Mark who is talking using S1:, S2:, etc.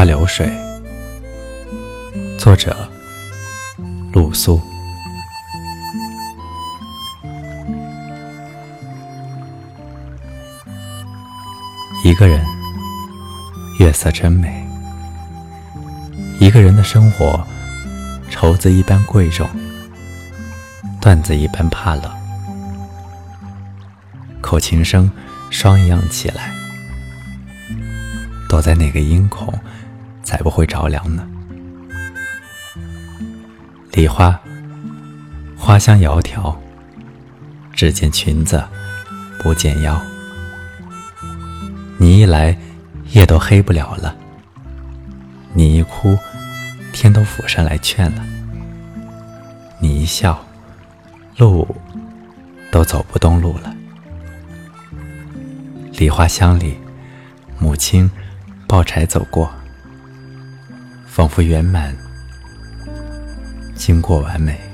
S1: 花流水，作者露苏。一个人，月色真美。一个人的生活，绸子一般贵重，缎子一般怕冷。口琴声双扬起来。躲在哪个阴孔，才不会着凉呢？梨花，花香窈窕，只见裙子，不见腰。你一来，夜都黑不了了；你一哭，天都俯身来劝了；你一笑，路都走不动路了。梨花香里，母亲。抱柴走过，仿佛圆满，经过完美。